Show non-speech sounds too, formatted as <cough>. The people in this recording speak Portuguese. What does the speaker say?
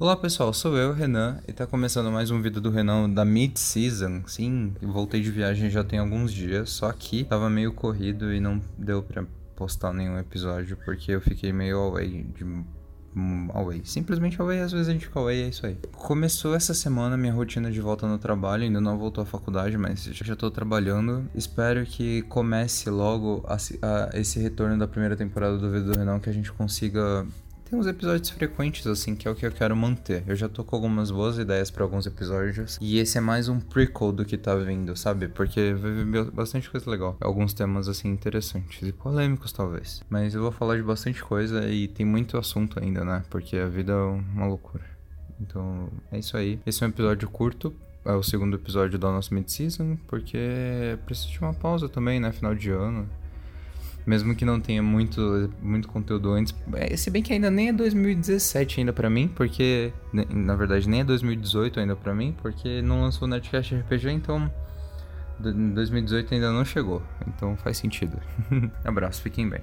Olá pessoal, sou eu, Renan, e tá começando mais um vídeo do Renan da Mid-Season. Sim, voltei de viagem já tem alguns dias, só que tava meio corrido e não deu pra postar nenhum episódio porque eu fiquei meio away de away. Simplesmente away, às vezes a gente fica away, é isso aí. Começou essa semana minha rotina de volta no trabalho, ainda não voltou à faculdade, mas já tô trabalhando. Espero que comece logo a, a, esse retorno da primeira temporada do Vídeo do Renan, que a gente consiga tem uns episódios frequentes, assim, que é o que eu quero manter. Eu já tô com algumas boas ideias para alguns episódios. E esse é mais um prequel do que tá vindo, sabe? Porque vai vir bastante coisa legal. Alguns temas, assim, interessantes e polêmicos, talvez. Mas eu vou falar de bastante coisa e tem muito assunto ainda, né? Porque a vida é uma loucura. Então, é isso aí. Esse é um episódio curto, é o segundo episódio da nossa mid-season, porque preciso de uma pausa também, né? Final de ano. Mesmo que não tenha muito, muito conteúdo antes. É, se bem que ainda nem é 2017 ainda para mim, porque. Né, na verdade, nem é 2018 ainda para mim, porque não lançou o Netcast RPG, então. 2018 ainda não chegou. Então faz sentido. <laughs> Abraço, fiquem bem.